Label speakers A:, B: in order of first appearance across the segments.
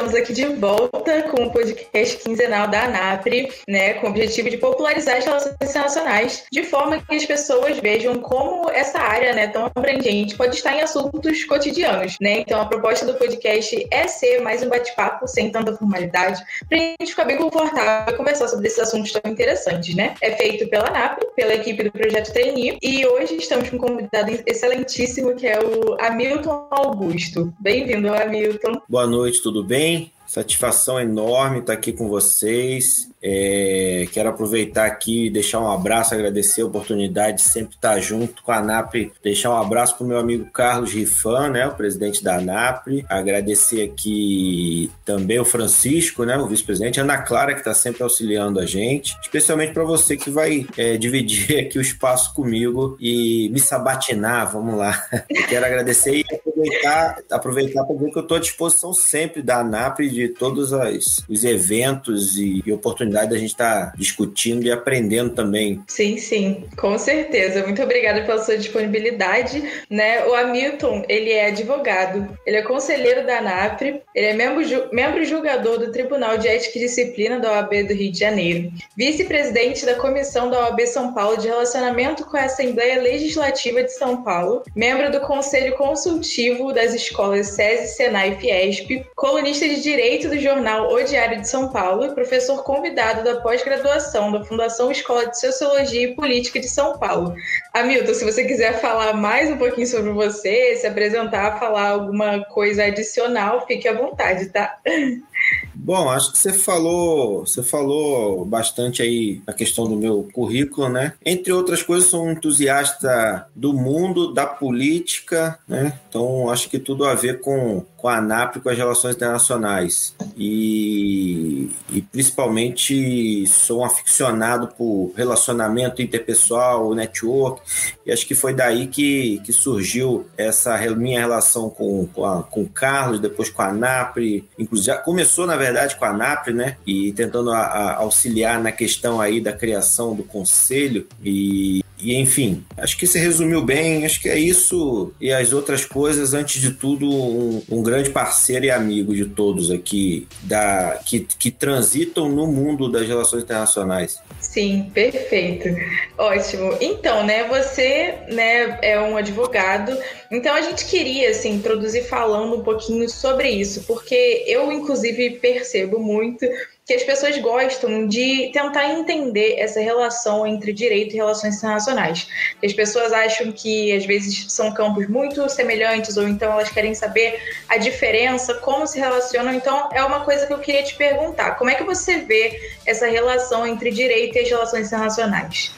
A: estamos aqui de volta com o podcast quinzenal da ANAPRE, né, com o objetivo de popularizar as relações internacionais, de forma que as pessoas vejam como essa área, né, tão abrangente pode estar em assuntos cotidianos, né? Então a proposta do podcast é ser mais um bate-papo sem tanta formalidade, para a gente ficar bem confortável e conversar sobre esses assuntos tão interessantes, né? É feito pela ANAPRE, pela equipe do projeto Trainee, e hoje estamos com um convidado excelentíssimo que é o Hamilton Augusto. Bem-vindo, Hamilton.
B: Boa noite, tudo bem? Satisfação enorme estar aqui com vocês. É, quero aproveitar aqui e deixar um abraço, agradecer a oportunidade de sempre estar junto com a ANAPRE, deixar um abraço para o meu amigo Carlos Rifan, né, o presidente da ANAPRE, agradecer aqui também o Francisco, né, o vice-presidente, Ana Clara, que está sempre auxiliando a gente, especialmente para você que vai é, dividir aqui o espaço comigo e me sabatinar, vamos lá. quero agradecer e aproveitar, aproveitar para dizer que eu estou à disposição sempre da ANAPRE de todos as, os eventos e, e oportunidade da gente estar tá discutindo e aprendendo também.
A: Sim, sim, com certeza. Muito obrigada pela sua disponibilidade. Né? O Hamilton, ele é advogado, ele é conselheiro da ANAPRE, ele é membro, ju membro julgador do Tribunal de Ética e Disciplina da OAB do Rio de Janeiro, vice-presidente da Comissão da OAB São Paulo de Relacionamento com a Assembleia Legislativa de São Paulo, membro do Conselho Consultivo das Escolas SESI, Senai e Fiesp, colunista de Direito do jornal O Diário de São Paulo e professor convidado da pós-graduação da Fundação Escola de Sociologia e Política de São Paulo. Hamilton, se você quiser falar mais um pouquinho sobre você, se apresentar, falar alguma coisa adicional, fique à vontade, tá?
B: Bom, acho que você falou, você falou bastante aí a questão do meu currículo, né? Entre outras coisas, sou um entusiasta do mundo, da política, né? Então, acho que tudo a ver com, com a ANAP e com as relações internacionais. E, e principalmente sou um aficionado por relacionamento interpessoal, network, e acho que foi daí que, que surgiu essa minha relação com, com, a, com o Carlos, depois com a ANAP, inclusive começou, na verdade, com a ANAP, né? E tentando a, a auxiliar na questão aí da criação do conselho e e enfim, acho que você resumiu bem, acho que é isso e as outras coisas, antes de tudo, um, um grande parceiro e amigo de todos aqui, da, que, que transitam no mundo das relações internacionais.
A: Sim, perfeito. Ótimo. Então, né, você né, é um advogado, então a gente queria assim, introduzir falando um pouquinho sobre isso, porque eu, inclusive, percebo muito que as pessoas gostam de tentar entender essa relação entre direito e relações internacionais. As pessoas acham que às vezes são campos muito semelhantes ou então elas querem saber a diferença, como se relacionam. Então é uma coisa que eu queria te perguntar: como é que você vê essa relação entre direito e as relações internacionais?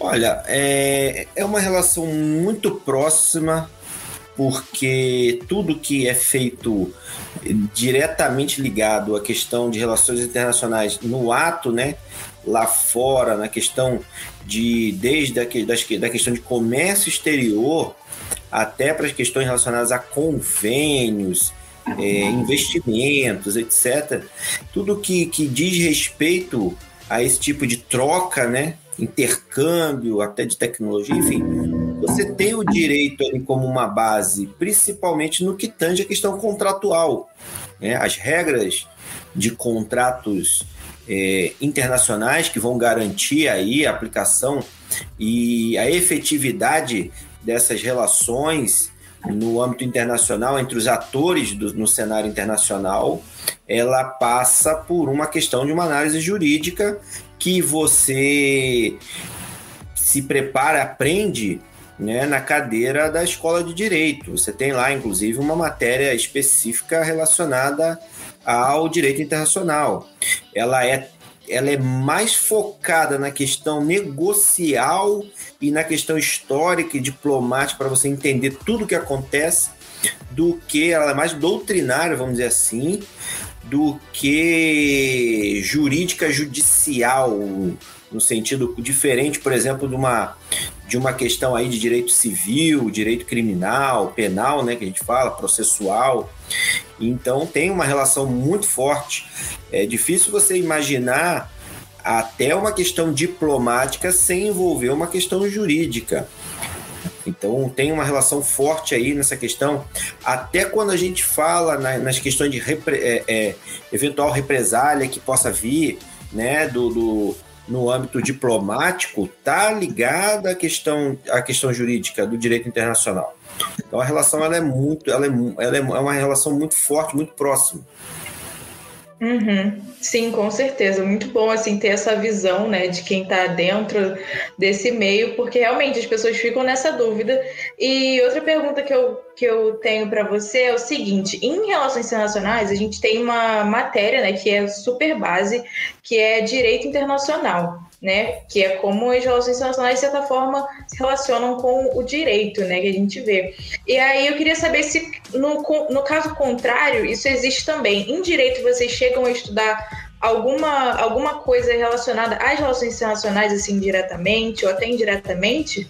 B: Olha, é, é uma relação muito próxima porque tudo que é feito diretamente ligado à questão de relações internacionais no ato, né, lá fora, na questão de desde a, das, da questão de comércio exterior até para as questões relacionadas a convênios, é, investimentos, etc. Tudo que, que diz respeito a esse tipo de troca, né, intercâmbio, até de tecnologia, enfim, você tem o direito ali como uma base, principalmente no que tange a questão contratual. Né? As regras de contratos é, internacionais que vão garantir aí a aplicação e a efetividade dessas relações no âmbito internacional entre os atores do, no cenário internacional, ela passa por uma questão de uma análise jurídica que você se prepara, aprende né, na cadeira da escola de direito. Você tem lá, inclusive, uma matéria específica relacionada ao direito internacional. Ela é, ela é mais focada na questão negocial e na questão histórica e diplomática para você entender tudo o que acontece do que ela é mais doutrinária, vamos dizer assim, do que jurídica judicial no sentido diferente, por exemplo, de uma, de uma questão aí de direito civil, direito criminal, penal, né, que a gente fala, processual. Então tem uma relação muito forte. É difícil você imaginar até uma questão diplomática sem envolver uma questão jurídica. Então tem uma relação forte aí nessa questão. Até quando a gente fala na, nas questões de repre, é, é, eventual represália que possa vir, né, do, do no âmbito diplomático, tá ligada à questão, à questão jurídica do direito internacional. Então a relação ela é muito, ela é, ela é uma relação muito forte, muito próxima.
A: Uhum. Sim, com certeza. Muito bom assim ter essa visão, né, de quem está dentro desse meio, porque realmente as pessoas ficam nessa dúvida. E outra pergunta que eu, que eu tenho para você é o seguinte: em relações internacionais, a gente tem uma matéria, né, que é super base, que é direito internacional né? Que é como as relações internacionais, de certa forma, se relacionam com o direito, né? Que a gente vê. E aí eu queria saber se, no, no caso contrário, isso existe também. Em direito, vocês chegam a estudar alguma, alguma coisa relacionada às relações internacionais, assim, diretamente ou até indiretamente?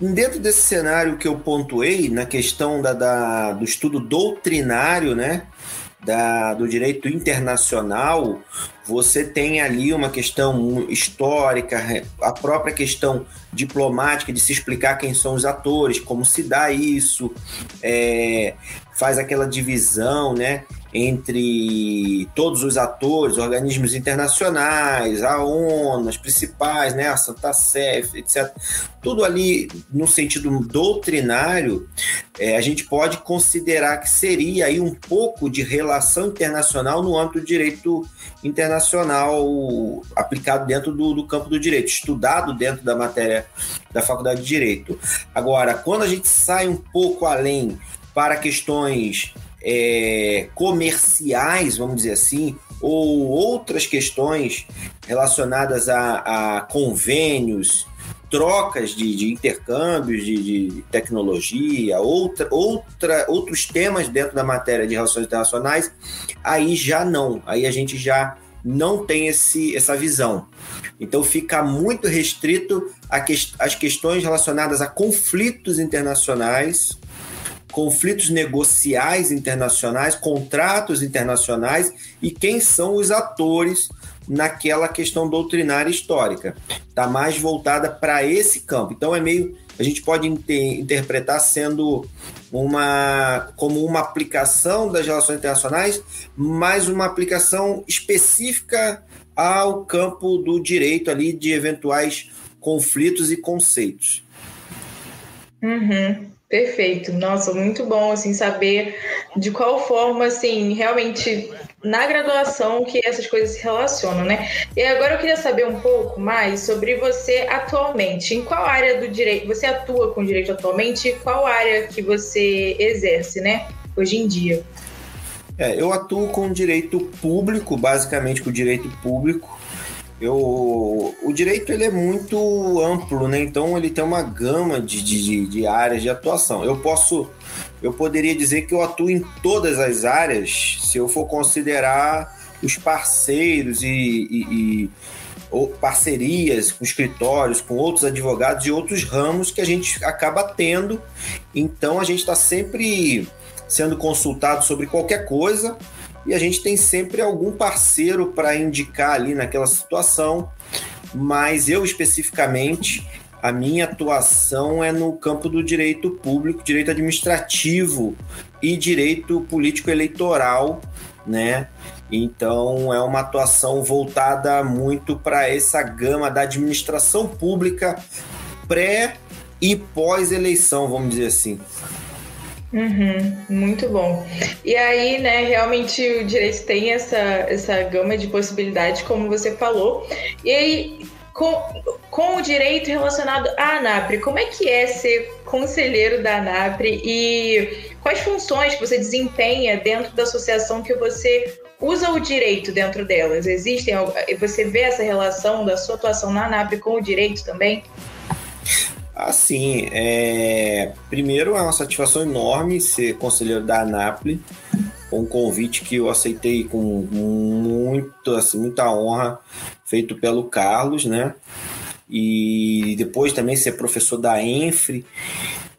B: Dentro desse cenário que eu pontuei, na questão da, da do estudo doutrinário, né? da, do direito internacional, você tem ali uma questão histórica, a própria questão diplomática de se explicar quem são os atores, como se dá isso, é, faz aquela divisão, né? entre todos os atores, organismos internacionais, a ONU, as principais, né, a Santa Sé, etc. Tudo ali no sentido doutrinário, é, a gente pode considerar que seria aí um pouco de relação internacional no âmbito do direito internacional aplicado dentro do, do campo do direito, estudado dentro da matéria da Faculdade de Direito. Agora, quando a gente sai um pouco além para questões é, comerciais, vamos dizer assim, ou outras questões relacionadas a, a convênios, trocas de, de intercâmbios de, de, tecnologia, outra, outra, outros temas dentro da matéria de relações internacionais, aí já não, aí a gente já não tem esse, essa visão. Então fica muito restrito às questões relacionadas a conflitos internacionais, conflitos negociais internacionais, contratos internacionais e quem são os atores naquela questão doutrinária histórica. Está mais voltada para esse campo. Então é meio a gente pode inter interpretar sendo uma como uma aplicação das relações internacionais, mas uma aplicação específica ao campo do direito ali de eventuais conflitos e conceitos.
A: Uhum. Perfeito. Nossa, muito bom assim saber de qual forma assim realmente na graduação que essas coisas se relacionam, né? E agora eu queria saber um pouco mais sobre você atualmente. Em qual área do direito você atua com direito atualmente? E qual área que você exerce, né? Hoje em dia.
B: É, eu atuo com direito público, basicamente com direito público eu, o direito ele é muito amplo, né? Então ele tem uma gama de, de, de, áreas de atuação. Eu posso, eu poderia dizer que eu atuo em todas as áreas, se eu for considerar os parceiros e, e, e ou parcerias com escritórios, com outros advogados e outros ramos que a gente acaba tendo. Então a gente está sempre sendo consultado sobre qualquer coisa e a gente tem sempre algum parceiro para indicar ali naquela situação, mas eu especificamente a minha atuação é no campo do direito público, direito administrativo e direito político eleitoral, né? Então é uma atuação voltada muito para essa gama da administração pública pré e pós eleição, vamos dizer assim.
A: Uhum, muito bom. E aí, né, realmente o direito tem essa, essa gama de possibilidades, como você falou. E aí, com, com o direito relacionado à ANAPRE, como é que é ser conselheiro da ANAPRE e quais funções que você desempenha dentro da associação que você usa o direito dentro delas? Existem, você vê essa relação da sua atuação na ANAPRE com o direito também?
B: Assim, é... primeiro é uma satisfação enorme ser conselheiro da ANAPLE, um convite que eu aceitei com muito, assim, muita honra, feito pelo Carlos, né? E depois também ser professor da Enfre.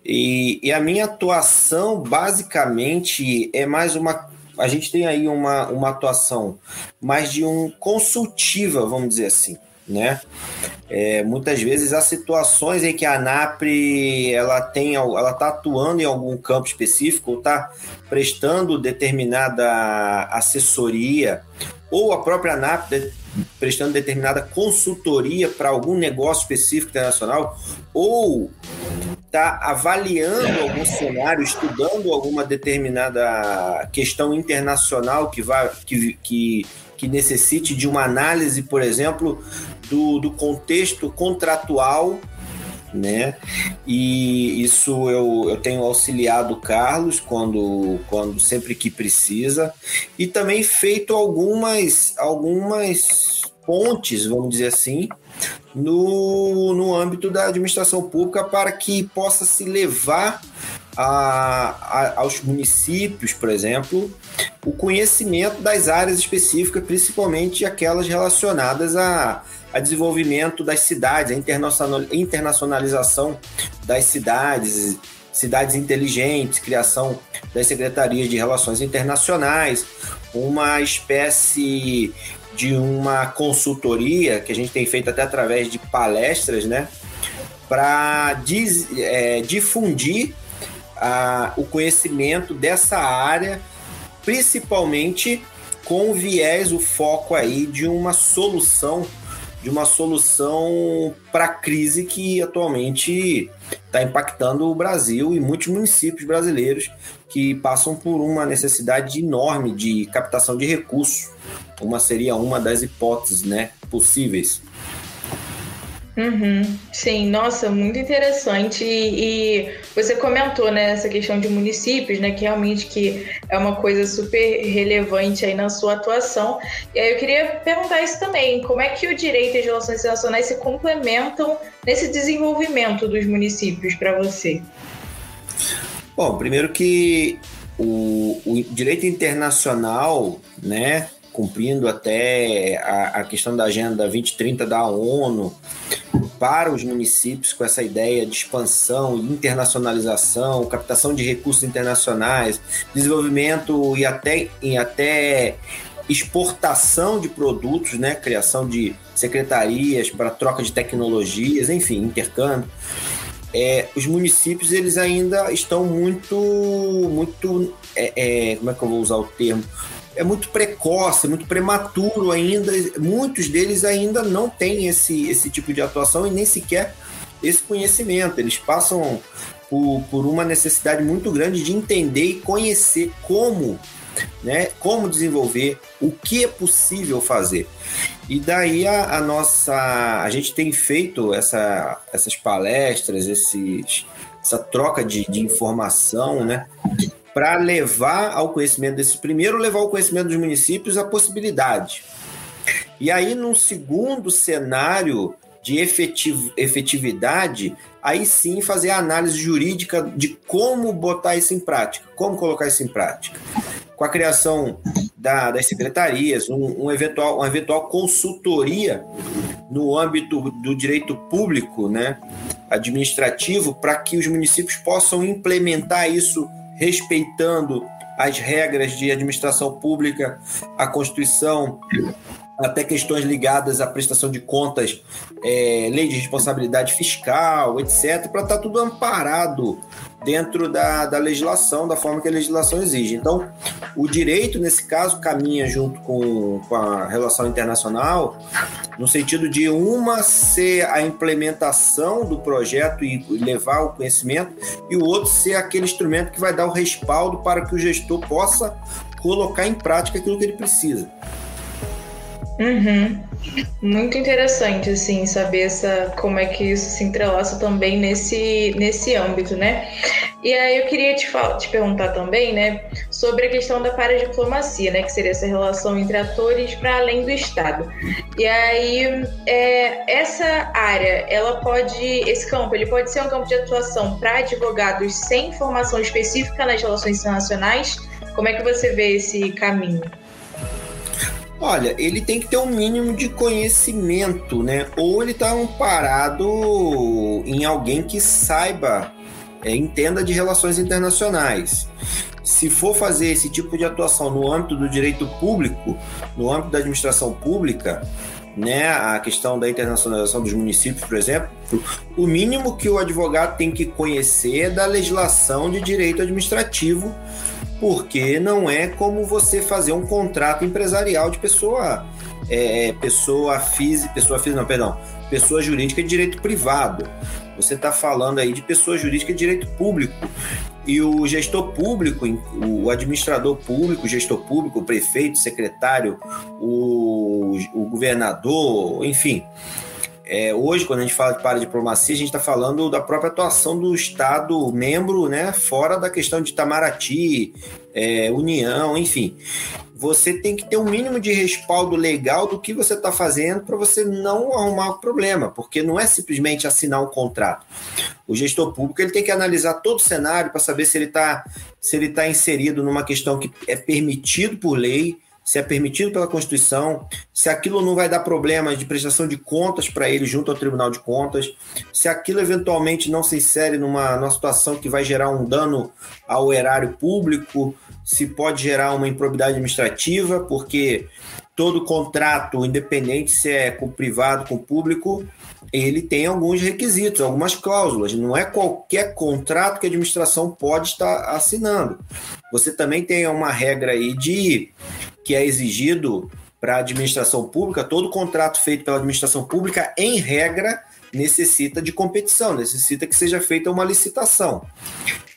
B: E, e a minha atuação, basicamente, é mais uma a gente tem aí uma, uma atuação mais de um consultiva, vamos dizer assim né? É, muitas vezes há situações em que a ANAPRE ela tem, ela está atuando em algum campo específico, está prestando determinada assessoria, ou a própria ANAP prestando determinada consultoria para algum negócio específico internacional, ou está avaliando algum cenário, estudando alguma determinada questão internacional que, vai, que, que, que necessite de uma análise, por exemplo, do, do contexto contratual né? E isso eu, eu tenho auxiliado o Carlos quando, quando sempre que precisa e também feito algumas algumas pontes, vamos dizer assim, no, no âmbito da administração pública para que possa se levar a, a, aos municípios, por exemplo, o conhecimento das áreas específicas, principalmente aquelas relacionadas a, a desenvolvimento das cidades, a internacionalização das cidades, cidades inteligentes, criação das secretarias de relações internacionais, uma espécie de uma consultoria que a gente tem feito até através de palestras, né, para é, difundir a, o conhecimento dessa área, principalmente com o viés, o foco aí de uma solução de uma solução para a crise que atualmente está impactando o Brasil e muitos municípios brasileiros que passam por uma necessidade enorme de captação de recursos. Uma seria uma das hipóteses né, possíveis.
A: Uhum, sim, nossa, muito interessante. E, e, você comentou né, essa questão de municípios, né, que realmente que é uma coisa super relevante aí na sua atuação. E aí eu queria perguntar isso também: como é que o direito e as relações internacionais se complementam nesse desenvolvimento dos municípios para você?
B: Bom, primeiro que o, o direito internacional, né, cumprindo até a, a, questão da Agenda 2030 da ONU para os municípios com essa ideia de expansão, internacionalização, captação de recursos internacionais, desenvolvimento e até, e até exportação de produtos, né? criação de secretarias para troca de tecnologias, enfim, intercâmbio. É, os municípios eles ainda estão muito, muito, é, é, como é que eu vou usar o termo? É muito precoce, muito prematuro ainda. Muitos deles ainda não têm esse, esse tipo de atuação e nem sequer esse conhecimento. Eles passam por, por uma necessidade muito grande de entender e conhecer como, né, como desenvolver, o que é possível fazer. E daí a, a nossa. A gente tem feito essa, essas palestras, esses, essa troca de, de informação, né? Para levar ao conhecimento desses, primeiro, levar ao conhecimento dos municípios a possibilidade. E aí, num segundo cenário de efetiv efetividade, aí sim fazer a análise jurídica de como botar isso em prática, como colocar isso em prática. Com a criação da, das secretarias, um, um, eventual, uma eventual consultoria no âmbito do direito público, né, administrativo, para que os municípios possam implementar isso respeitando as regras de administração pública, a Constituição, até questões ligadas à prestação de contas, é, lei de responsabilidade fiscal, etc., para estar tá tudo amparado dentro da, da legislação, da forma que a legislação exige. Então, o direito, nesse caso, caminha junto com, com a relação internacional, no sentido de uma ser a implementação do projeto e levar o conhecimento, e o outro ser aquele instrumento que vai dar o respaldo para que o gestor possa colocar em prática aquilo que ele precisa.
A: Uhum. Muito interessante, assim, saber essa, como é que isso se entrelaça também nesse, nesse âmbito, né? E aí eu queria te, te perguntar também, né, sobre a questão da paradiplomacia, né, que seria essa relação entre atores para além do Estado. E aí, é, essa área, ela pode, esse campo, ele pode ser um campo de atuação para advogados sem formação específica nas relações internacionais? Como é que você vê esse caminho?
B: Olha, ele tem que ter um mínimo de conhecimento, né? Ou ele está amparado em alguém que saiba, é, entenda de relações internacionais. Se for fazer esse tipo de atuação no âmbito do direito público, no âmbito da administração pública, né, a questão da internacionalização dos municípios, por exemplo, o mínimo que o advogado tem que conhecer é da legislação de direito administrativo, porque não é como você fazer um contrato empresarial de pessoa é, pessoa física, pessoa física, não, perdão, pessoa jurídica de direito privado. Você está falando aí de pessoa jurídica de direito público. E o gestor público, o administrador público, o gestor público, o prefeito, o secretário, o, o governador, enfim. É, hoje, quando a gente fala de paradiplomacia, a gente está falando da própria atuação do Estado membro, né, fora da questão de Itamaraty, é, União, enfim você tem que ter um mínimo de respaldo legal do que você está fazendo para você não arrumar problema, porque não é simplesmente assinar um contrato. O gestor público ele tem que analisar todo o cenário para saber se ele está se ele tá inserido numa questão que é permitido por lei, se é permitido pela Constituição, se aquilo não vai dar problemas de prestação de contas para ele junto ao Tribunal de Contas, se aquilo eventualmente não se insere numa, numa situação que vai gerar um dano ao erário público, se pode gerar uma improbidade administrativa, porque todo contrato, independente se é com privado, com o público, ele tem alguns requisitos, algumas cláusulas. Não é qualquer contrato que a administração pode estar assinando. Você também tem uma regra aí de que é exigido para a administração pública, todo contrato feito pela administração pública, em regra, necessita de competição, necessita que seja feita uma licitação.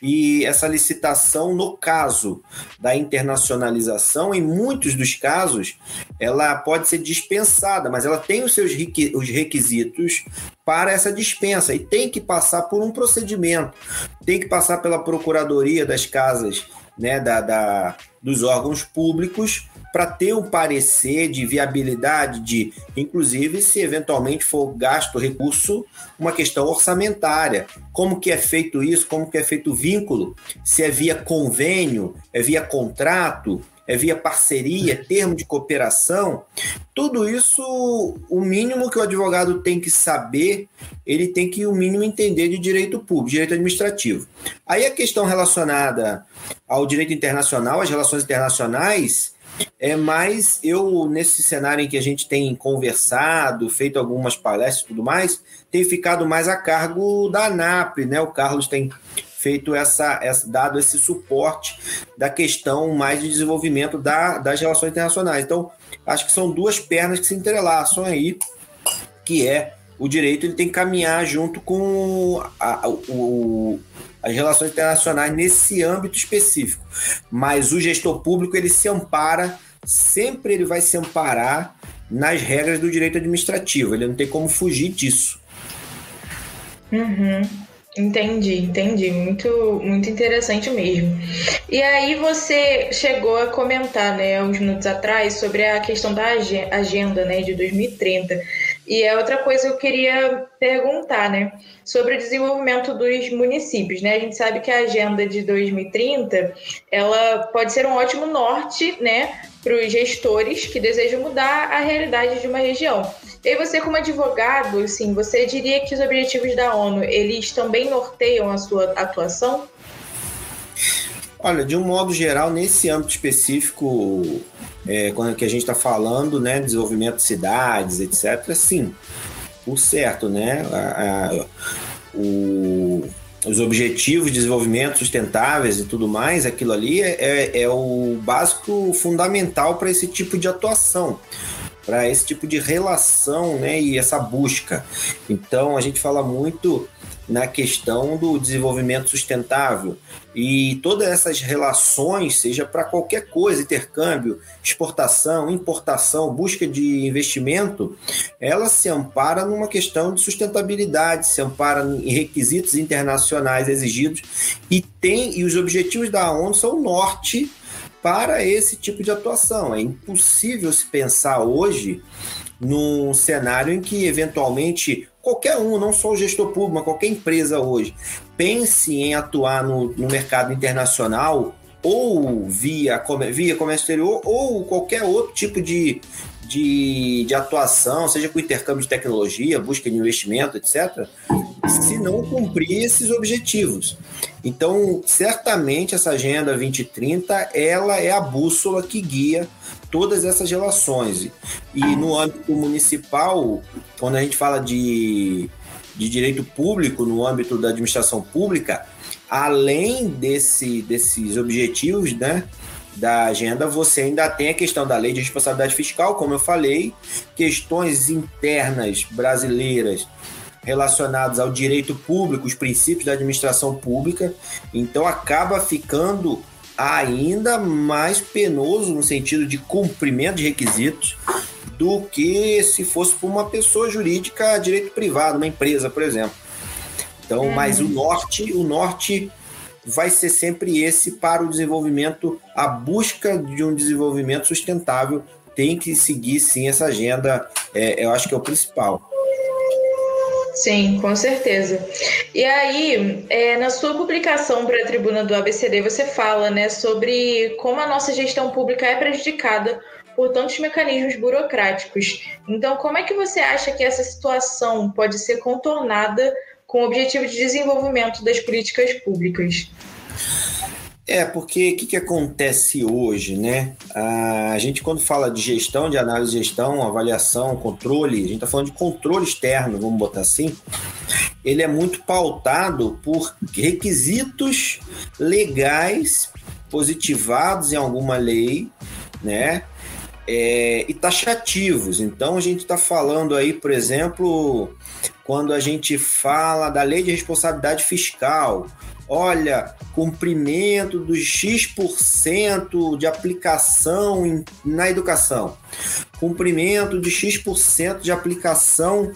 B: E essa licitação, no caso da internacionalização, em muitos dos casos, ela pode ser dispensada, mas ela tem os seus os requisitos para essa dispensa e tem que passar por um procedimento, tem que passar pela procuradoria das casas, né, da, da dos órgãos públicos para ter um parecer de viabilidade, de, inclusive, se eventualmente for gasto recurso, uma questão orçamentária. Como que é feito isso? Como que é feito o vínculo? Se é via convênio, é via contrato, é via parceria, termo de cooperação, tudo isso, o mínimo que o advogado tem que saber, ele tem que, o mínimo, entender de direito público, direito administrativo. Aí a questão relacionada ao direito internacional, às relações internacionais, é mais eu, nesse cenário em que a gente tem conversado, feito algumas palestras e tudo mais, tem ficado mais a cargo da ANAP, né? O Carlos tem feito essa, essa dado esse suporte da questão mais de desenvolvimento da, das relações internacionais. Então, acho que são duas pernas que se entrelaçam aí, que é o direito ele tem que caminhar junto com a, o, as relações internacionais nesse âmbito específico. Mas o gestor público ele se ampara, sempre ele vai se amparar nas regras do direito administrativo. Ele não tem como fugir disso.
A: Uhum. Entendi, entendi. Muito, muito interessante mesmo. E aí você chegou a comentar, né, uns minutos atrás, sobre a questão da agenda, né, de 2030. E é outra coisa que eu queria perguntar, né? Sobre o desenvolvimento dos municípios, né? A gente sabe que a agenda de 2030 ela pode ser um ótimo norte, né, para os gestores que desejam mudar a realidade de uma região. E você, como advogado, assim, você diria que os objetivos da ONU eles também norteiam a sua atuação?
B: Olha, de um modo geral, nesse âmbito específico, é, quando que a gente está falando, né, desenvolvimento de cidades, etc., sim, por certo, né, a, a, o, os objetivos de desenvolvimento sustentáveis e tudo mais, aquilo ali é, é, é o básico fundamental para esse tipo de atuação para esse tipo de relação né, e essa busca. Então, a gente fala muito na questão do desenvolvimento sustentável e todas essas relações, seja para qualquer coisa, intercâmbio, exportação, importação, busca de investimento, ela se ampara numa questão de sustentabilidade, se ampara em requisitos internacionais exigidos e tem e os objetivos da ONU são o norte para esse tipo de atuação. É impossível se pensar hoje num cenário em que, eventualmente, qualquer um, não só o gestor público, mas qualquer empresa hoje, pense em atuar no, no mercado internacional ou via, via comércio exterior ou qualquer outro tipo de, de, de atuação, seja com intercâmbio de tecnologia, busca de investimento, etc., se não cumprir esses objetivos. Então, certamente essa agenda 2030, ela é a bússola que guia todas essas relações. E no âmbito municipal, quando a gente fala de, de direito público, no âmbito da administração pública, além desse, desses objetivos, né, da agenda, você ainda tem a questão da lei de responsabilidade fiscal, como eu falei, questões internas brasileiras relacionadas ao direito público, os princípios da administração pública, então acaba ficando ainda mais penoso no sentido de cumprimento de requisitos do que se fosse por uma pessoa jurídica direito privado, uma empresa, por exemplo. Então, uhum. mas o norte, o norte vai ser sempre esse para o desenvolvimento, a busca de um desenvolvimento sustentável tem que seguir sim essa agenda, é, eu acho que é o principal.
A: Sim, com certeza. E aí, é, na sua publicação para a tribuna do ABCD, você fala né, sobre como a nossa gestão pública é prejudicada por tantos mecanismos burocráticos. Então, como é que você acha que essa situação pode ser contornada com o objetivo de desenvolvimento das políticas públicas?
B: É, porque o que, que acontece hoje, né? A gente, quando fala de gestão, de análise de gestão, avaliação, controle, a gente está falando de controle externo, vamos botar assim, ele é muito pautado por requisitos legais positivados em alguma lei, né? É, e taxativos. Então, a gente está falando aí, por exemplo, quando a gente fala da lei de responsabilidade fiscal, olha, cumprimento dos X% de aplicação em, na educação, cumprimento de X% de aplicação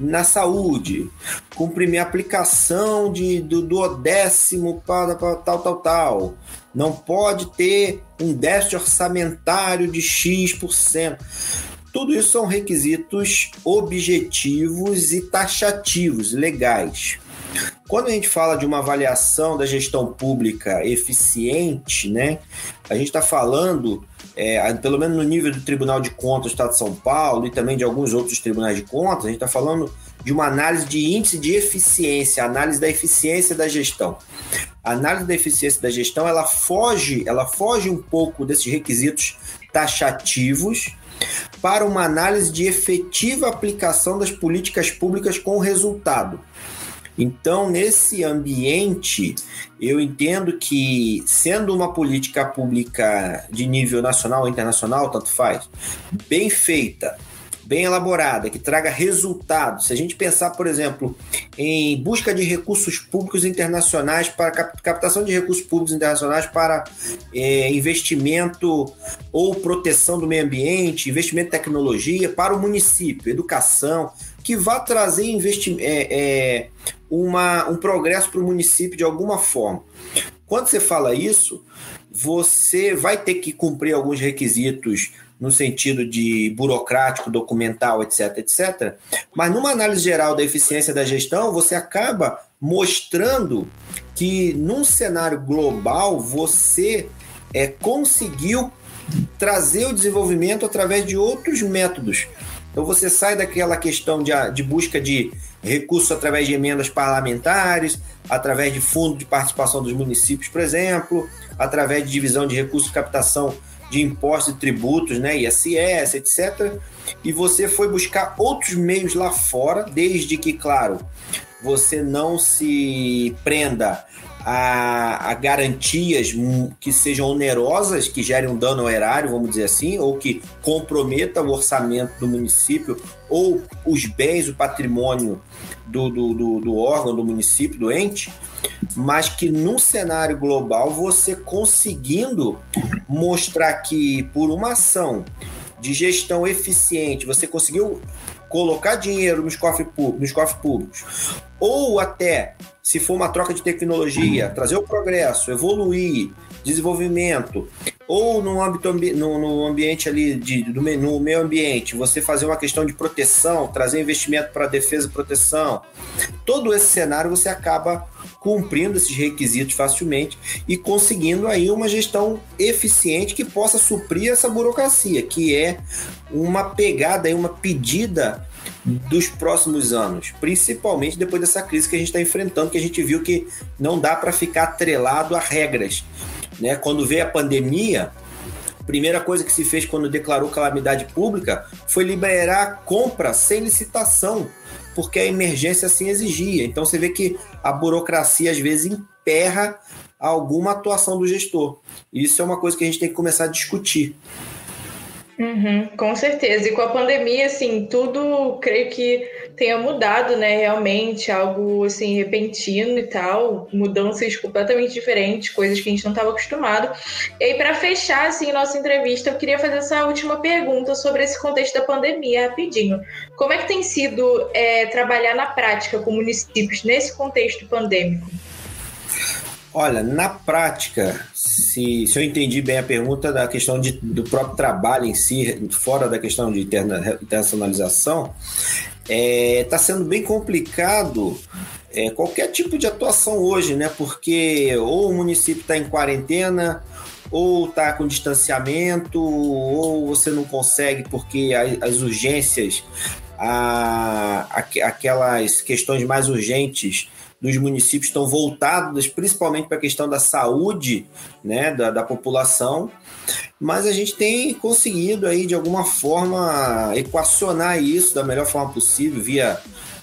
B: na saúde, cumprimento aplicação de, do, do décimo para, para tal, tal, tal. Não pode ter um déficit orçamentário de X%. Tudo isso são requisitos objetivos e taxativos, legais. Quando a gente fala de uma avaliação da gestão pública eficiente, né, a gente está falando, é, pelo menos no nível do Tribunal de Contas do Estado de São Paulo e também de alguns outros tribunais de contas, a gente está falando de uma análise de índice de eficiência, análise da eficiência da gestão. A análise da eficiência da gestão, ela foge, ela foge um pouco desses requisitos taxativos para uma análise de efetiva aplicação das políticas públicas com resultado. Então, nesse ambiente, eu entendo que, sendo uma política pública de nível nacional ou internacional, tanto faz, bem feita, bem elaborada, que traga resultados. Se a gente pensar, por exemplo, em busca de recursos públicos internacionais para captação de recursos públicos internacionais para é, investimento ou proteção do meio ambiente, investimento em tecnologia para o município, educação, que vá trazer investimento, é, é, uma, um progresso para o município de alguma forma. Quando você fala isso, você vai ter que cumprir alguns requisitos no sentido de burocrático, documental, etc, etc. Mas numa análise geral da eficiência da gestão, você acaba mostrando que num cenário global você é, conseguiu trazer o desenvolvimento através de outros métodos. Então você sai daquela questão de, de busca de recursos através de emendas parlamentares, através de fundo de participação dos municípios, por exemplo, através de divisão de recursos de captação de impostos e tributos, né, ISS, etc. E você foi buscar outros meios lá fora, desde que, claro, você não se prenda a, a, garantias que sejam onerosas, que gerem um dano ao erário, vamos dizer assim, ou que comprometa o orçamento do município ou os bens, o patrimônio do, do, do, do órgão, do município, do ente, mas que num cenário global você conseguindo mostrar que por uma ação de gestão eficiente você conseguiu colocar dinheiro nos nos cofres públicos, ou até, se for uma troca de tecnologia, trazer o progresso, evoluir, desenvolvimento, ou no, âmbito, no, no ambiente ali, de, do, no meio ambiente, você fazer uma questão de proteção, trazer investimento para defesa e proteção, todo esse cenário você acaba cumprindo esses requisitos facilmente e conseguindo aí uma gestão eficiente que possa suprir essa burocracia, que é uma pegada e uma pedida dos próximos anos, principalmente depois dessa crise que a gente está enfrentando, que a gente viu que não dá para ficar atrelado a regras. Né? Quando veio a pandemia, a primeira coisa que se fez quando declarou calamidade pública foi liberar compra sem licitação, porque a emergência assim exigia. Então você vê que a burocracia às vezes emperra alguma atuação do gestor. Isso é uma coisa que a gente tem que começar a discutir.
A: Uhum, com certeza. E com a pandemia, assim, tudo creio que tenha mudado, né? Realmente, algo assim, repentino e tal, mudanças completamente diferentes, coisas que a gente não estava acostumado. E aí, para fechar assim, nossa entrevista, eu queria fazer essa última pergunta sobre esse contexto da pandemia, rapidinho. Como é que tem sido é, trabalhar na prática com municípios nesse contexto pandêmico?
B: Olha, na prática, se, se eu entendi bem a pergunta da questão de, do próprio trabalho em si, fora da questão de interna, internacionalização, está é, tá sendo bem complicado é, qualquer tipo de atuação hoje, né? Porque ou o município está em quarentena, ou está com distanciamento, ou você não consegue porque as urgências, a, aquelas questões mais urgentes dos municípios estão voltadas principalmente para a questão da saúde né, da, da população, mas a gente tem conseguido aí de alguma forma equacionar isso da melhor forma possível via,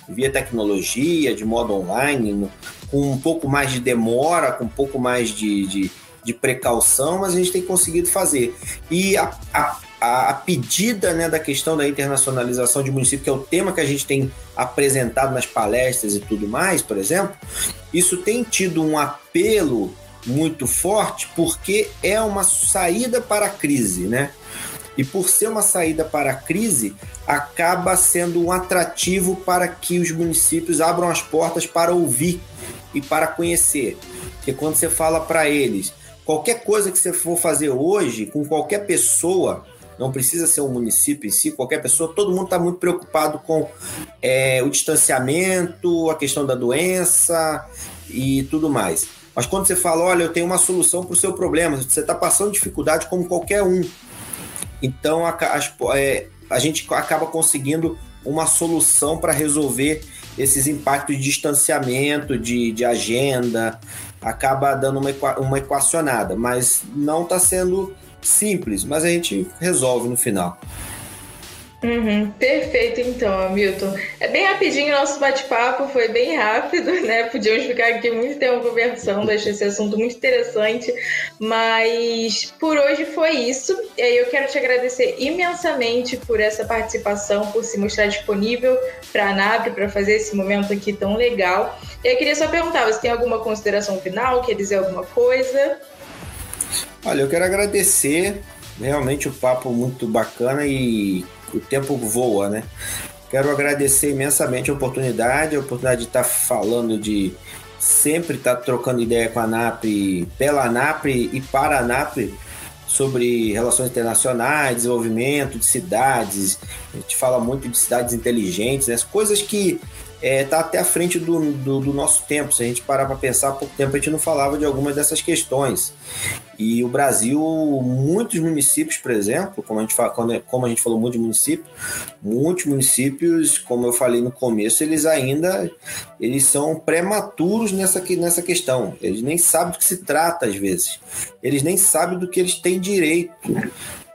B: via tecnologia, de modo online, com um pouco mais de demora, com um pouco mais de, de, de precaução, mas a gente tem conseguido fazer. E a, a a, pedida né, da questão da internacionalização de município, que é o tema que a gente tem apresentado nas palestras e tudo mais, por exemplo, isso tem tido um apelo muito forte porque é uma saída para a crise, né? E por ser uma saída para a crise, acaba sendo um atrativo para que os municípios abram as portas para ouvir e para conhecer. Porque quando você fala para eles, qualquer coisa que você for fazer hoje com qualquer pessoa, não precisa ser um município em si, qualquer pessoa, todo mundo está muito preocupado com é, o distanciamento, a questão da doença e tudo mais. Mas quando você fala, olha, eu tenho uma solução para o seu problema, você está passando dificuldade como qualquer um. Então a, a, é, a gente acaba conseguindo uma solução para resolver esses impactos de distanciamento, de, de agenda, acaba dando uma, uma equacionada, mas não está sendo simples, mas a gente resolve no final.
A: Uhum, perfeito, então, Hamilton. É bem rapidinho o nosso bate-papo, foi bem rápido, né? Podíamos ficar aqui muito tempo conversando, achei esse assunto muito interessante, mas por hoje foi isso. E aí eu quero te agradecer imensamente por essa participação, por se mostrar disponível para a ANAP, para fazer esse momento aqui tão legal. E eu queria só perguntar: você tem alguma consideração final? Quer dizer alguma coisa?
B: Olha, eu quero agradecer, realmente o papo muito bacana e o tempo voa, né? Quero agradecer imensamente a oportunidade, a oportunidade de estar falando de sempre estar trocando ideia com a NAP, pela NAP e para a NAP sobre relações internacionais, desenvolvimento de cidades. A gente fala muito de cidades inteligentes, né? coisas que está é, até à frente do, do, do, nosso tempo. Se a gente parar para pensar, há pouco tempo a gente não falava de algumas dessas questões. E o Brasil, muitos municípios, por exemplo, como a gente, fala, como a gente falou muito de município, muitos municípios, como eu falei no começo, eles ainda eles são prematuros nessa, nessa questão. Eles nem sabem do que se trata, às vezes. Eles nem sabem do que eles têm direito.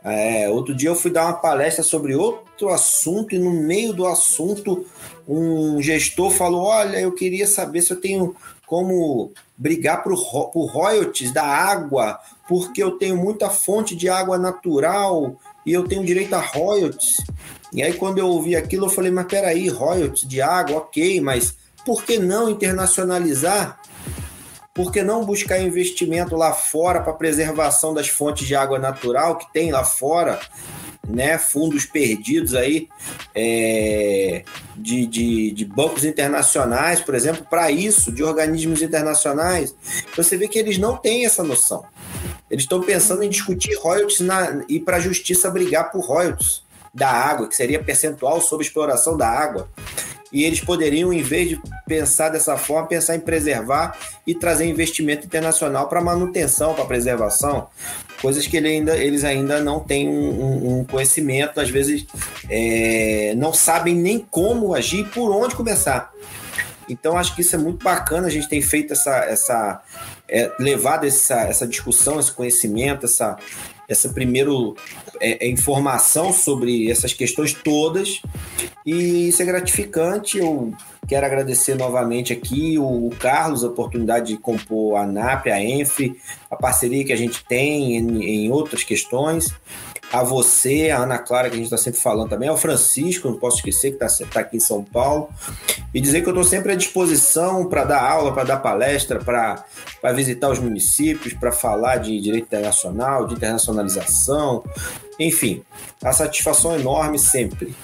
B: É, outro dia eu fui dar uma palestra sobre outro assunto e no meio do assunto um gestor falou: Olha, eu queria saber se eu tenho como brigar por, por royalties da água, porque eu tenho muita fonte de água natural e eu tenho direito a royalties. E aí, quando eu ouvi aquilo, eu falei: Mas peraí, royalties de água, ok, mas por que não internacionalizar? Por que não buscar investimento lá fora para preservação das fontes de água natural que tem lá fora? Né, fundos perdidos aí é, de, de, de, bancos internacionais, por exemplo, para isso, de organismos internacionais. Você vê que eles não têm essa noção. Eles estão pensando em discutir royalties na, e para a justiça brigar por royalties da água, que seria percentual sobre exploração da água. E eles poderiam, em vez de pensar dessa forma, pensar em preservar e trazer investimento internacional para manutenção, para preservação, coisas que ele ainda, eles ainda não têm um, um conhecimento, às vezes é, não sabem nem como agir, por onde começar. Então, acho que isso é muito bacana. A gente tem feito essa, essa é, levado essa, essa discussão, esse conhecimento, essa, essa primeiro é, é, informação sobre essas questões todas e isso é gratificante. Eu quero agradecer novamente aqui o, Carlos, a oportunidade de compor a NAP, a ENF, a parceria que a gente tem em, em outras questões a você, a Ana Clara, que a gente está sempre falando também, ao Francisco, não posso esquecer, que está tá aqui em São Paulo, e dizer que eu estou sempre à disposição para dar aula, para dar palestra, para visitar os municípios, para falar de direito internacional, de internacionalização, enfim, a satisfação é enorme sempre.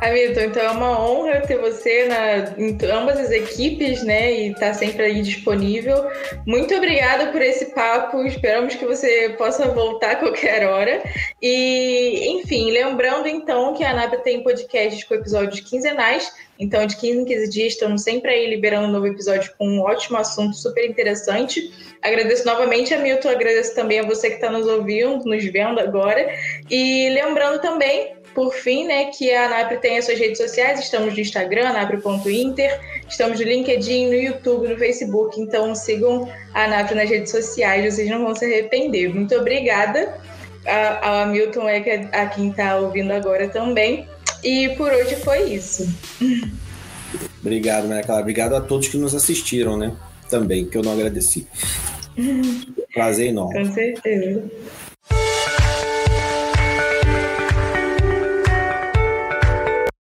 A: Hamilton, então é uma honra ter você na, em ambas as equipes, né? E estar tá sempre aí disponível. Muito obrigada por esse papo. Esperamos que você possa voltar a qualquer hora. E, enfim, lembrando então que a ANAP tem podcasts com episódios quinzenais. Então, de 15 em 15 dias, estamos sempre aí liberando um novo episódio com um ótimo assunto super interessante. Agradeço novamente a Milton, agradeço também a você que está nos ouvindo, nos vendo agora. E lembrando também por fim, né, que a ANAP tem as suas redes sociais, estamos no Instagram, anapre.inter, estamos no LinkedIn, no YouTube, no Facebook, então sigam a ANAP nas redes sociais, vocês não vão se arrepender. Muito obrigada ao Hamilton, é a quem está ouvindo agora também. E por hoje foi isso.
B: Obrigado, Maria Clara. Obrigado a todos que nos assistiram, né? Também, que eu não agradeci. Prazer enorme.
A: Com certeza.